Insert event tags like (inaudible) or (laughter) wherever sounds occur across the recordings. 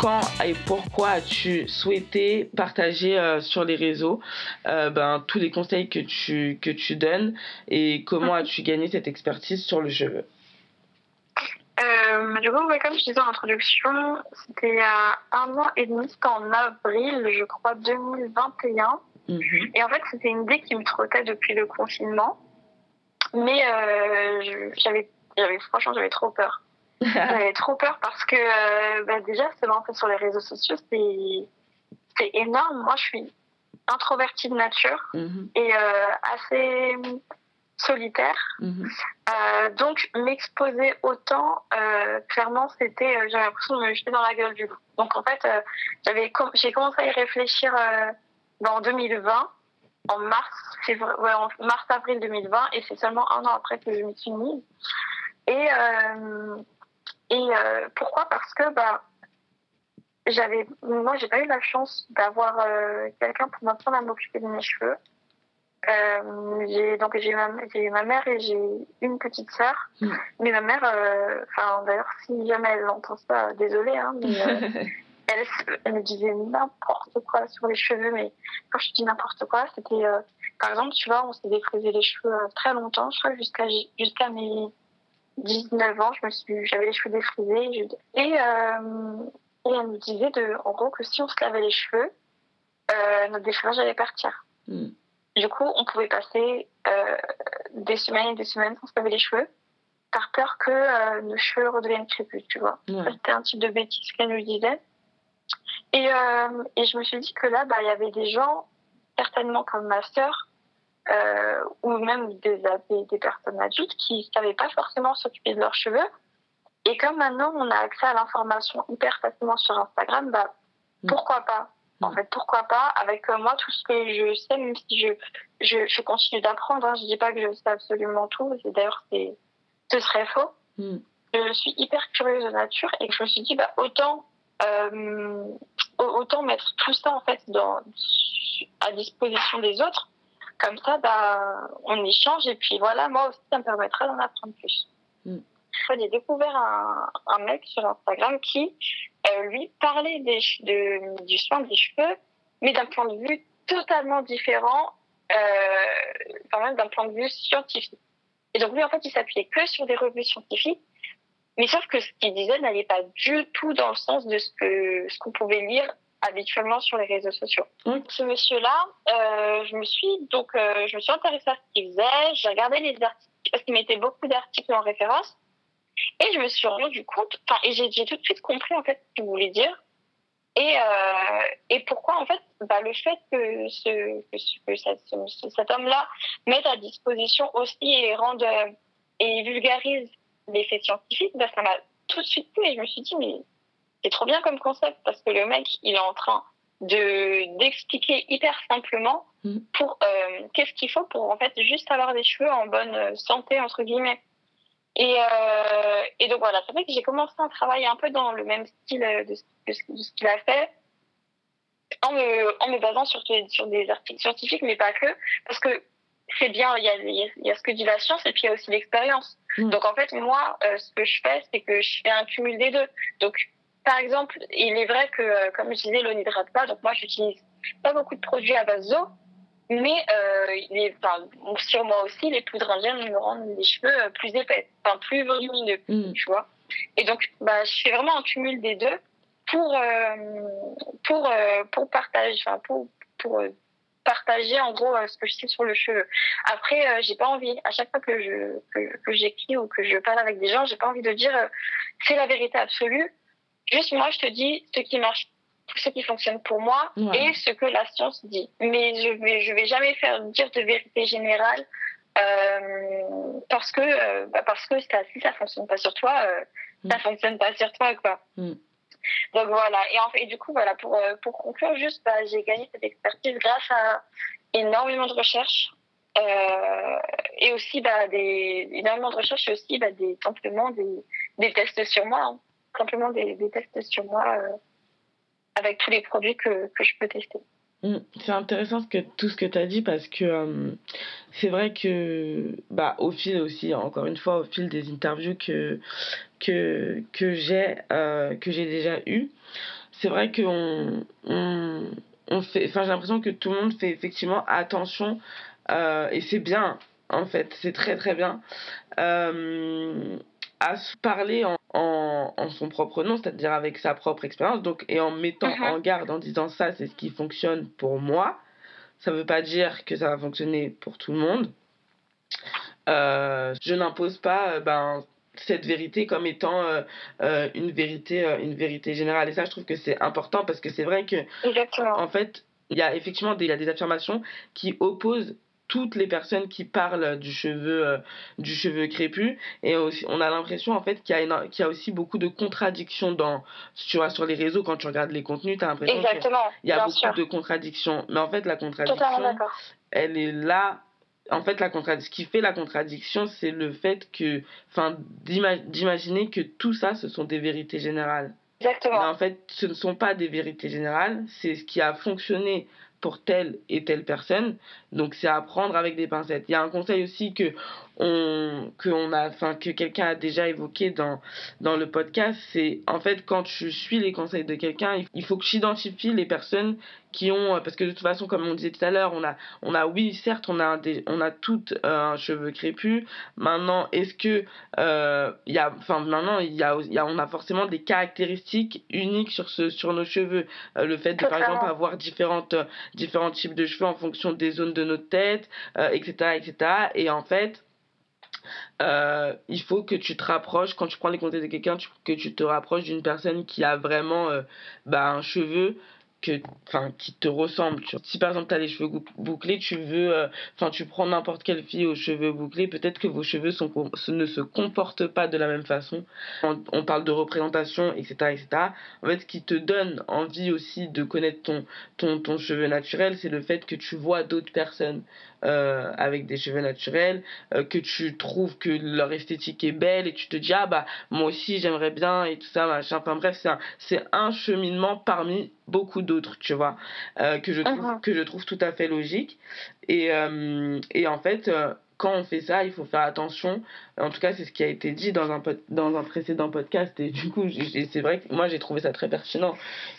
quand et pourquoi as-tu souhaité partager euh, sur les réseaux euh, ben, tous les conseils que tu, que tu donnes et comment as-tu gagné cette expertise sur le cheveu euh, du coup, comme je disais en introduction, c'était il y a un an et demi, c'était en avril, je crois, 2021. Mhm. Et en fait, c'était une idée qui me trottait depuis le confinement. Mais j'avais, franchement, j'avais trop peur. J'avais trop peur parce que euh, bah, déjà, se lancer sur les réseaux sociaux, c'est, énorme. Moi, je suis introvertie de nature mhm. et euh, assez solitaire. Mhm. Euh, donc m'exposer autant, euh, clairement, c'était, j'avais l'impression de me jeter dans la gueule du loup. Donc en fait, j'avais, j'ai commencé à y réfléchir en 2020, en mars, ouais, en mars avril 2020, et c'est seulement un an après que je m'y suis mise. Et et pourquoi? Parce que bah j'avais, moi, j'ai pas eu la chance d'avoir quelqu'un pour m'apprendre à m'occuper de mes cheveux. Euh, j'ai donc j'ai ma, ma mère et j'ai une petite sœur. Mm. Mais ma mère, euh, enfin d'ailleurs si jamais elle entend ça, désolée, hein, mais euh, (laughs) elle, elle, me disait n'importe quoi sur les cheveux. Mais quand je dis n'importe quoi, c'était par exemple, tu vois, on s'est défrisé les cheveux très longtemps, je crois jusqu'à jusqu'à mes 19 ans, je me suis, j'avais les cheveux défrisés et, et elle me disait de, en gros que si on se lavait les cheveux, notre défrisage allait partir. Mm. Du coup, on pouvait passer euh, des semaines et des semaines sans se laver les cheveux, par peur que euh, nos cheveux redeviennent crépus, tu vois. C'était un type de bêtise qu'elle nous disait. Et, euh, et je me suis dit que là, bah, il y avait des gens, certainement comme ma sœur, euh, ou même des, personnes adultes qui ne savaient pas forcément s'occuper de leurs cheveux. Et comme maintenant, on a accès à l'information hyper facilement sur Instagram, bah, mm. pourquoi pas? En fait, pourquoi pas? Avec euh, moi, tout ce que je sais, même si je, je, je continue d'apprendre, hein, je dis pas que je sais absolument tout. D'ailleurs, ce serait faux. Hmm. Je suis hyper curieuse de nature et je me suis dit, bah, autant, euh, autant mettre tout ça en fait dans, à disposition des autres. Comme ça, bah, on échange et puis voilà, moi aussi, ça me permettra d'en apprendre plus. Hmm. J'ai découvert un, un mec sur Instagram qui euh, lui parlait des, de, du soin des cheveux, mais d'un point de vue totalement différent, euh, quand même d'un point de vue scientifique. Et donc lui, en fait, il s'appuyait que sur des revues scientifiques, mais sauf que ce qu'il disait n'allait pas du tout dans le sens de ce que ce qu'on pouvait lire habituellement sur les réseaux sociaux. Ce monsieur-là, euh, je me suis donc euh, je me suis intéressée à ce qu'il faisait, j'ai regardé les articles parce qu'il mettait beaucoup d'articles en référence et je me suis rendu compte, enfin, et j'ai tout de suite compris en fait ce qu'il voulait dire. Et, euh, et pourquoi en fait bah, le fait que, ce, que, cet homme-là mette à disposition aussi et rende et vulgarise les faits scientifiques, bah, ça m'a tout de suite plu et je me suis dit mais c'est trop bien comme concept parce que le mec il est en train de d'expliquer hyper simplement mmh. pour euh, qu'est-ce qu'il faut pour en fait juste avoir des cheveux en bonne santé entre guillemets. Et, euh, et donc voilà, c'est vrai que j'ai commencé à travailler un peu dans le même style de, ce qu'il a fait, en me, en me basant sur, sur des articles scientifiques, mais pas que, parce que c'est bien, il y a, il y a ce que dit la science et puis il y a aussi l'expérience. Mm. Donc en fait, moi, euh, ce que je fais, c'est que je fais un cumul des deux. Donc, par exemple, il est vrai que, euh, comme je disais, l'eau n'hydrate pas, donc moi, j'utilise pas beaucoup de produits à base d'eau, mais euh, les, enfin, sur moi aussi, les poudres indiennes me rendent les cheveux euh, plus épais, enfin plus volumineux, mm. tu vois. Et donc, bah, je fais vraiment un cumul des deux pour euh, pour euh, pour partager, enfin pour pour partager en gros ce que je sais sur le cheveu. Après, j'ai pas envie à chaque fois que je que, que j'écris ou que je parle avec des gens, j'ai pas envie de dire c'est la vérité absolue. Juste moi, je te dis ce qui marche ce qui fonctionne pour moi et ce que la science dit. Mais je vais, je vais jamais faire dire de vérité générale euh, parce que euh, bah parce que ça, si ça fonctionne pas sur toi, euh, mm. ça fonctionne pas sur toi quoi. Mm. Donc voilà. Et en fait, du coup voilà pour euh, pour conclure juste, bah, j'ai gagné cette expertise grâce à énormément de recherches. Euh, et aussi bah, des, énormément de recherches et aussi bah, des, simplement des, des tests sur moi. Hein. Simplement des, tests sur moi euh, avec tous les produits que, que je peux tester. Mm. C'est intéressant que, tout ce que tu as dit parce que euh, c'est vrai que bah, au fil aussi, encore une fois, au fil des interviews que, que, que j'ai euh, que déjà eues, c'est vrai qu'on on, on enfin j'ai l'impression que tout le monde fait effectivement attention et c'est bien en fait, c'est très très bien à parler en, en, en, son propre nom, c'est-à-dire avec sa propre expérience, donc et en mettant mhm. en garde, en disant ça, c'est ce qui fonctionne pour moi. Ça ne veut pas dire que ça va fonctionner pour tout le monde. Euh, je n'impose pas euh, ben, cette vérité comme étant euh, une vérité une vérité générale et ça je trouve que c'est important parce que c'est vrai que Exactement. en fait il y a effectivement des, y a des affirmations qui opposent toutes les personnes qui parlent du cheveu euh, du cheveu crépus et aussi, on a l'impression en fait qu'il y a qu'il y a aussi beaucoup de contradictions dans tu vois sur les réseaux. Quand tu regardes les contenus tu as l'impression qu'il y a beaucoup de contradictions. Mais en fait la contradiction elle est là. En fait, la ce qui fait la contradiction, c'est le fait que, enfin, d'imaginer que tout ça, ce sont des vérités générales. Exactement. Mais en fait, ce ne sont pas des vérités générales, c'est ce qui a fonctionné pour telle et telle personne. Donc c'est à prendre avec des pincettes. Il y a un conseil aussi que on, que on a, enfin que quelqu'un a déjà évoqué dans dans le podcast, c'est en fait quand tu suis les conseils de quelqu'un, il faut que tu identifies les personnes qui ont parce que de toute façon comme on disait tout à l'heure, on a on a oui certes on a des, on a toutes euh, un cheveu crépus. Maintenant est-ce que euh, il y a enfin maintenant il y a, y a on a forcément des caractéristiques uniques sur ce sur nos cheveux. Euh, le fait de par exemple avoir différentes différents types de cheveux en fonction des zones de notre tête, etc., euh, etc. Et en fait, euh, il faut que tu te rapproches, quand tu prends les conseils de quelqu'un, que tu te rapproches d'une personne qui a vraiment euh, bah, un cheveu que enfin qui te ressemble. Si par exemple tu as les cheveux bouclés tu veux euh, enfin tu prends n'importe quelle fille aux cheveux bouclés peut-être que vos cheveux sont ne se comportent pas de la même façon. On, parle de représentation etc etc en fait ce qui te donne envie aussi de connaître ton ton ton cheveu naturel c'est le fait que tu vois d'autres personnes euh, avec des cheveux naturels, euh, que tu trouves que leur esthétique est belle et tu te dis ah bah moi aussi j'aimerais bien et tout ça machin. Enfin bref c'est un, un cheminement parmi beaucoup d'autres tu vois euh, que je trouve uh-huh. que je trouve tout à fait logique et et en fait quand on fait ça, il faut faire attention. En tout cas, c'est ce qui a été dit dans un, dans un précédent podcast. Et du coup, c'est vrai que moi, j'ai trouvé ça très pertinent.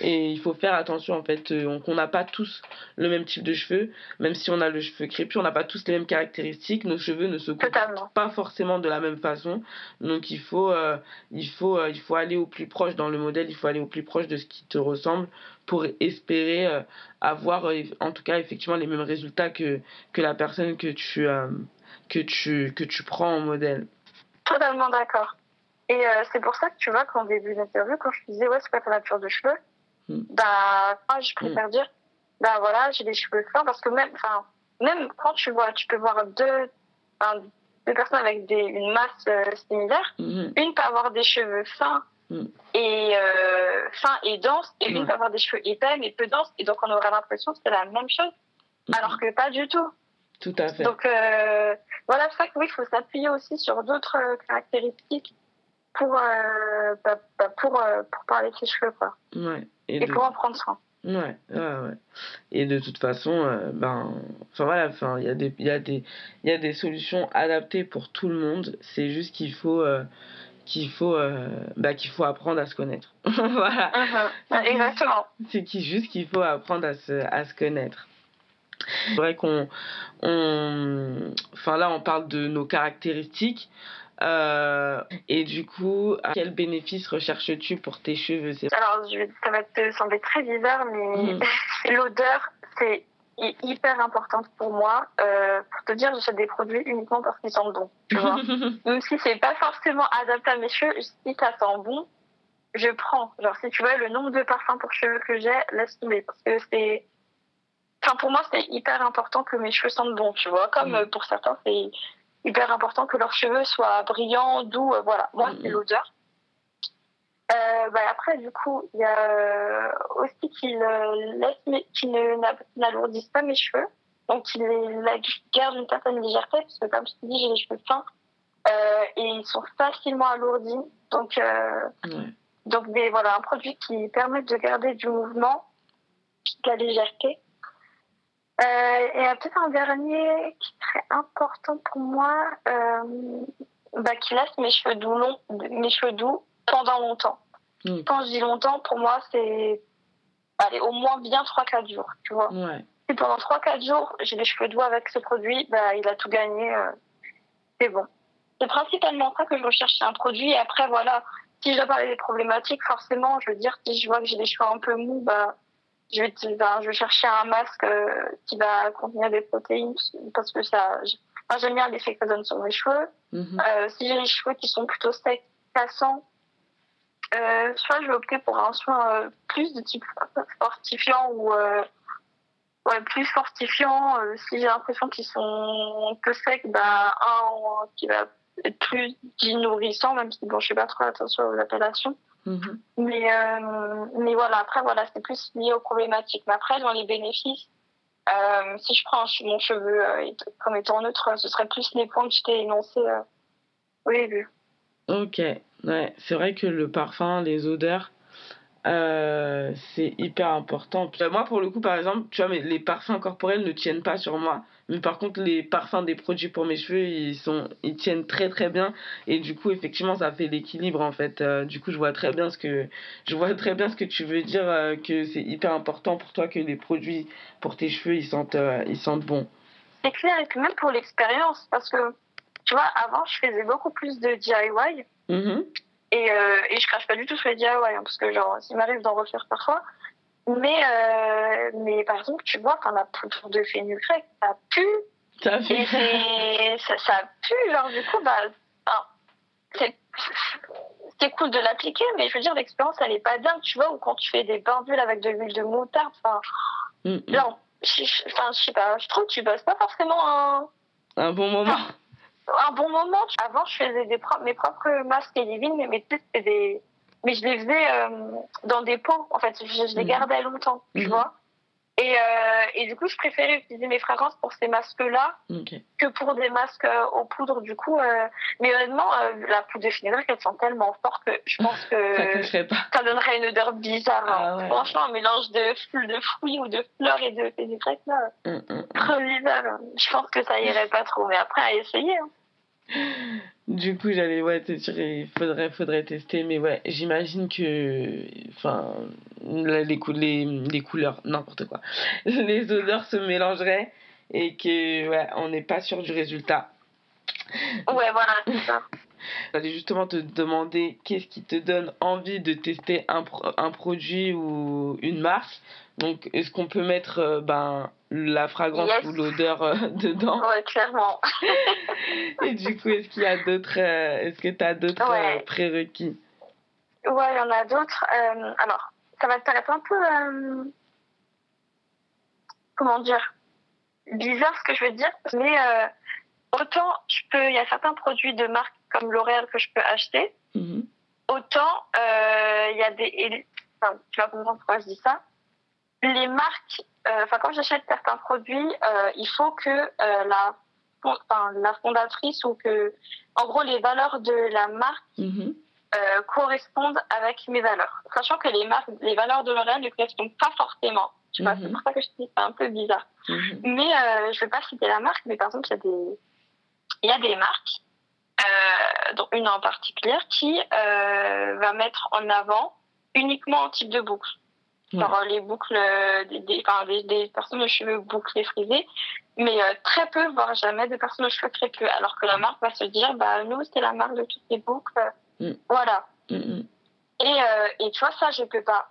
Et il faut faire attention, en fait, euh, qu'on n'a pas tous le même type de cheveux. Même si on a le cheveu crépus, on n'a pas tous les mêmes caractéristiques. Nos cheveux ne se comportent pas forcément de la même façon. Donc, il faut, euh, il, faut, euh, il faut aller au plus proche dans le modèle. Il faut aller au plus proche de ce qui te ressemble pour espérer avoir, en tout cas, effectivement, les mêmes résultats que, que la personne que tu que tu, que tu prends en modèle. Totalement d'accord. Et euh, c'est pour ça que tu vois qu'en début d'interview, quand je disais, ouais, c'est quoi ta nature de cheveux hmm. Bah, moi, je préfère hmm. dire, bah voilà, j'ai des cheveux fins parce que même, enfin, même quand tu vois, tu peux voir deux, deux personnes avec des, une masse euh, similaire. Hmm. Une peut avoir des cheveux fins et euh, fins et denses, et une peut avoir des cheveux épais mais peu denses, et donc on aurait l'impression que c'est la même chose, alors que pas du tout. Tout à fait. Donc euh, voilà, c'est vrai que oui, il faut s'appuyer aussi sur d'autres euh, caractéristiques pour, euh, bah, bah, pour, pour parler de ses cheveux, quoi. Ouais. Et, pour en prendre soin. Ouais, ouais, ouais. Et de toute façon, ben, enfin voilà, enfin, il y a des, il y a des, il y a des solutions adaptées pour tout le monde. C'est juste qu'il faut, qu'il faut, bah, qu'il faut apprendre à se connaître. (laughs) voilà. Uh-huh. Exactement. C'est juste qu'il faut apprendre à se, à se connaître. C'est vrai qu'on. On, enfin là, on parle de nos caractéristiques. Euh, et du coup, quel bénéfice recherches-tu pour tes cheveux? Alors, ça va te sembler très bizarre, mais hmm. (laughs) l'odeur, c'est hyper importante pour moi. Euh, pour te dire, j'achète des produits uniquement parce qu'ils sentent bon. Tu vois (laughs) Même si c'est pas forcément adapté à mes cheveux, si ça sent bon, je prends. Genre, si tu vois le nombre de parfums pour cheveux que j'ai, laisse tomber. Parce que c'est Enfin, pour moi, c'est hyper important que mes cheveux sentent bon, tu vois. Comme mm. euh, pour certains, c'est hyper important que leurs cheveux soient brillants, doux. Euh, voilà, moi, c'est mm. l'odeur. Euh, bah, après, du coup, il y a aussi qu'ils n'alourdissent pas mes cheveux. Donc, qu'ils gardent une certaine légèreté, parce que comme je te dis, j'ai les cheveux fins. et ils sont facilement alourdis. Donc, donc des, voilà, un produit qui permet de garder du mouvement, de la légèreté. Euh, et peut-être un dernier qui serait important pour moi, euh, bah, qui laisse mes cheveux doux longs, mes cheveux doux pendant longtemps. Mm. Quand je dis longtemps, pour moi, c'est allez, au moins bien 3-4 jours, tu vois. Si pendant 3-4 jours, j'ai les cheveux doux avec ce produit, bah, il a tout gagné. Euh, c'est bon. C'est principalement ça que je recherche chez un produit. Et après, voilà, si je dois parler des problématiques, forcément, je veux dire, si je vois que j'ai des cheveux un peu mous, bah, je vais, je vais chercher un masque euh, qui va contenir des protéines parce que ça, j'aime bien l'effet que ça donne sur mes cheveux. Mm-hmm. Euh, si j'ai les cheveux qui sont plutôt secs, cassants, euh, soit je vais opter pour un soin euh, plus de type fortifiant ou euh, ouais, plus fortifiant. Euh, si j'ai l'impression qu'ils sont un peu secs, bah, un qui va être plus nourrissant, même si bon, je sais pas trop attention aux appellations. Mm-hmm. Mais, mais voilà, après, voilà, c'est plus lié aux problématiques. Mais après, dans les bénéfices, si je prends mon cheveu comme étant neutre, ce serait plus les points que je t'ai énoncés au début. Ok, ouais, c'est vrai que le parfum, les odeurs, euh, c'est hyper important. moi, pour le coup, par exemple, tu vois, mais les parfums corporels ne tiennent pas sur moi. Mais par contre, les parfums des produits pour mes cheveux, ils, sont, ils tiennent très très bien. Et du coup, effectivement, ça fait l'équilibre en fait. Euh, du coup, je vois très bien ce que, je vois très bien ce que tu veux dire, euh, que c'est hyper important pour toi que les produits pour tes cheveux, ils sentent, ils sentent bon. C'est clair, et puis même pour l'expérience, parce que tu vois, avant, je faisais beaucoup plus de DIY. Mm-hmm. Et, euh, et je crache pas du tout sur les DIY, hein, parce que genre, il m'arrive d'en refaire parfois. Mais, euh, mais par exemple, tu vois, quand la poudre de fenugrec, ça pue. Ça pue. ça, ça pue, genre, du coup, bah, c'est cool de l'appliquer, mais je veux dire, l'expérience, elle est pas dingue, tu vois, ou quand tu fais des bains avec de l'huile de moutarde, enfin, mm-hmm. genre, je, enfin, je sais pas, je trouve que tu bosses pas forcément un... Un bon moment un bon moment. Avant, je faisais des mes propres masques et divines, mais, mais des, mais je les faisais euh, dans des pots. En fait, je, les mhm. gardais longtemps, tu mhm. vois. Et, euh, et du coup, je préférais utiliser mes fragrances pour ces masques-là que pour des masques euh, aux poudres. Du coup, euh, mais honnêtement, euh, la poudre de fenugrec, elle sent tellement fort que je pense que ça, donnerait une odeur bizarre. Hein. Ah Franchement, un mélange de, de fruits ou de fleurs et de fenugrec, là, mm, mm, mm. trop bizarre. Je pense que ça irait pas trop. Mais après, à essayer. Hein. Du coup, j'allais ouais, te dire, il faudrait, tester, mais ouais, j'imagine que. Enfin, les, les, les couleurs, n'importe quoi. (laughs) Les odeurs se mélangeraient et que, ouais, on n'est pas sûr du résultat. Ouais, voilà, ça. J'allais justement te demander qu'est-ce qui te donne envie de tester un, un produit ou une marque. Donc, est-ce qu'on peut mettre euh, ben, la fragrance ou l'odeur euh, (laughs) dedans? Ouais, clairement. Et du coup, est-ce qu'il y a d'autres. Euh, est-ce que tu as d'autres prérequis? Ouais, il y en a d'autres. alors, ça va te paraître un peu. comment dire? Bizarre ce que je veux dire, mais autant je peux. Il y a certains produits de marque comme L'Oréal que je peux acheter. Mm-hmm. Autant il y a des. Enfin, tu vas comprendre pourquoi je dis ça les marques, euh, enfin quand j'achète certains produits, euh, il faut que euh, la, la fondatrice ou que, en gros, les valeurs de la marque mhm. correspondent avec mes valeurs. Sachant que les marques, les valeurs de L'Oréal ne correspondent pas forcément. Tu vois, c'est mhm. pour ça que je dis c'est un peu bizarre. Mhm. Mais je vais pas citer la marque, mais par exemple, il y a des, il y a des marques, dont une en particulier, qui va mettre en avant uniquement un type de boucle. Genre les boucles, euh, des, des, enfin, des, des, personnes aux cheveux bouclés frisés, mais euh, très peu, voire jamais de personnes aux cheveux crépus. Alors que la marque va se dire, bah nous c'est la marque de toutes les boucles, mm. voilà. Mm, mm. Et, euh, et tu vois ça, je peux pas.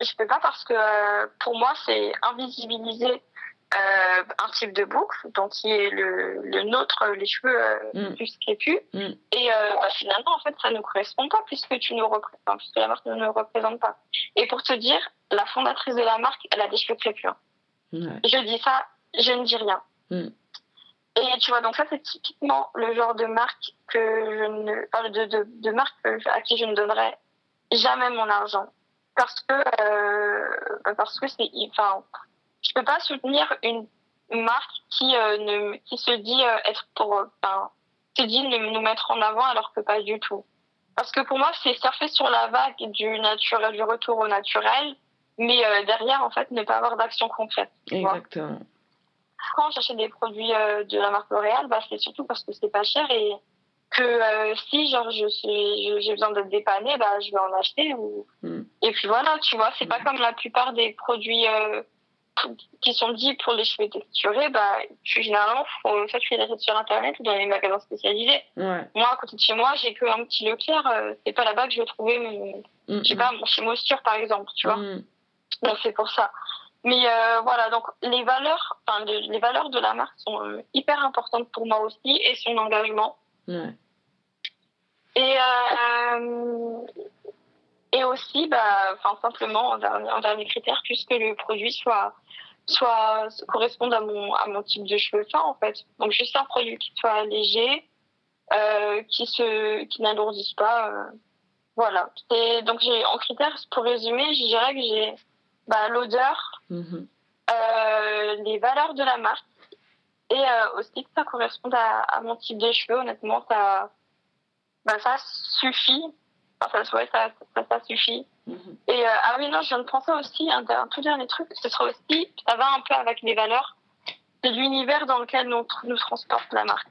Je peux pas parce que pour moi c'est invisibiliser euh, un type de boucle, donc qui est le, le nôtre, les cheveux euh, mm. plus crépus. Mm. Et euh, bah, finalement, en fait, ça ne correspond pas puisque tu nous représentes, puisque la marque ne nous représente pas. Et pour te dire, la fondatrice de la marque, elle a des cheveux crépus. Hein. Je dis ça, je ne dis rien. Mm. Et tu vois, donc ça, c'est typiquement le genre de marque que je ne, de, de, de marque à qui je ne donnerais jamais mon argent. Parce que, euh, parce que c'est, enfin, je peux pas soutenir une marque qui euh, ne qui se dit euh, être pour euh, enfin se dit nous mettre en avant alors que pas du tout parce que pour moi c'est surfer sur la vague du naturel du retour au naturel mais derrière en fait ne pas avoir d'action concrète exactement quand j'achète des produits de la marque L'Oréal bah c'est surtout parce que c'est pas cher et que si genre je suis j'ai besoin d'être dépannée bah je vais en acheter ou mm. et puis voilà tu vois c'est pas mm. comme la plupart des produits qui sont dits pour les cheveux texturés bah généralement faut soit tu les achètes sur internet ou dans les magasins spécialisés. Moi à côté de chez moi j'ai que un petit Leclerc euh, c'est pas là-bas que je vais trouver mon mm, je sais pas mon chez Moisture par exemple tu vois. Donc c'est pour ça. Mais voilà donc les valeurs enfin les valeurs de la marque sont hyper importantes pour moi aussi et son engagement. Ouais. Et, euh, et aussi, bah, enfin, simplement, en dernier, en dernier critère, puisque le produit soit, soit à mon, à mon type de cheveux fins, en fait. Donc, juste un produit qui soit léger, euh, qui se, qui n'alourdisse pas. Euh, voilà. Et donc, j'ai, en critères, pour résumer, je dirais que j'ai bah, l'odeur, mm-hmm. euh, les valeurs de la marque, et aussi que ça corresponde à, à, mon type de cheveux. Honnêtement, ça, bah, ça suffit. Enfin, ça, ça, ça, ça suffit. Mhm. Et euh, ah oui, non, je viens de penser aussi, un, un, tout dernier truc, ce sera aussi, ça va un peu avec les valeurs, de l'univers dans lequel nous, nous transporte la marque.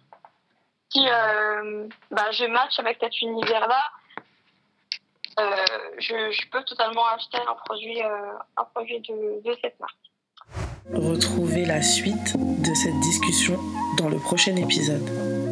Si euh, bah, je match avec cet univers-là, euh, je, je, peux totalement acheter un produit, euh, un produit de, de cette marque. Retrouvez la suite de cette discussion dans le prochain épisode.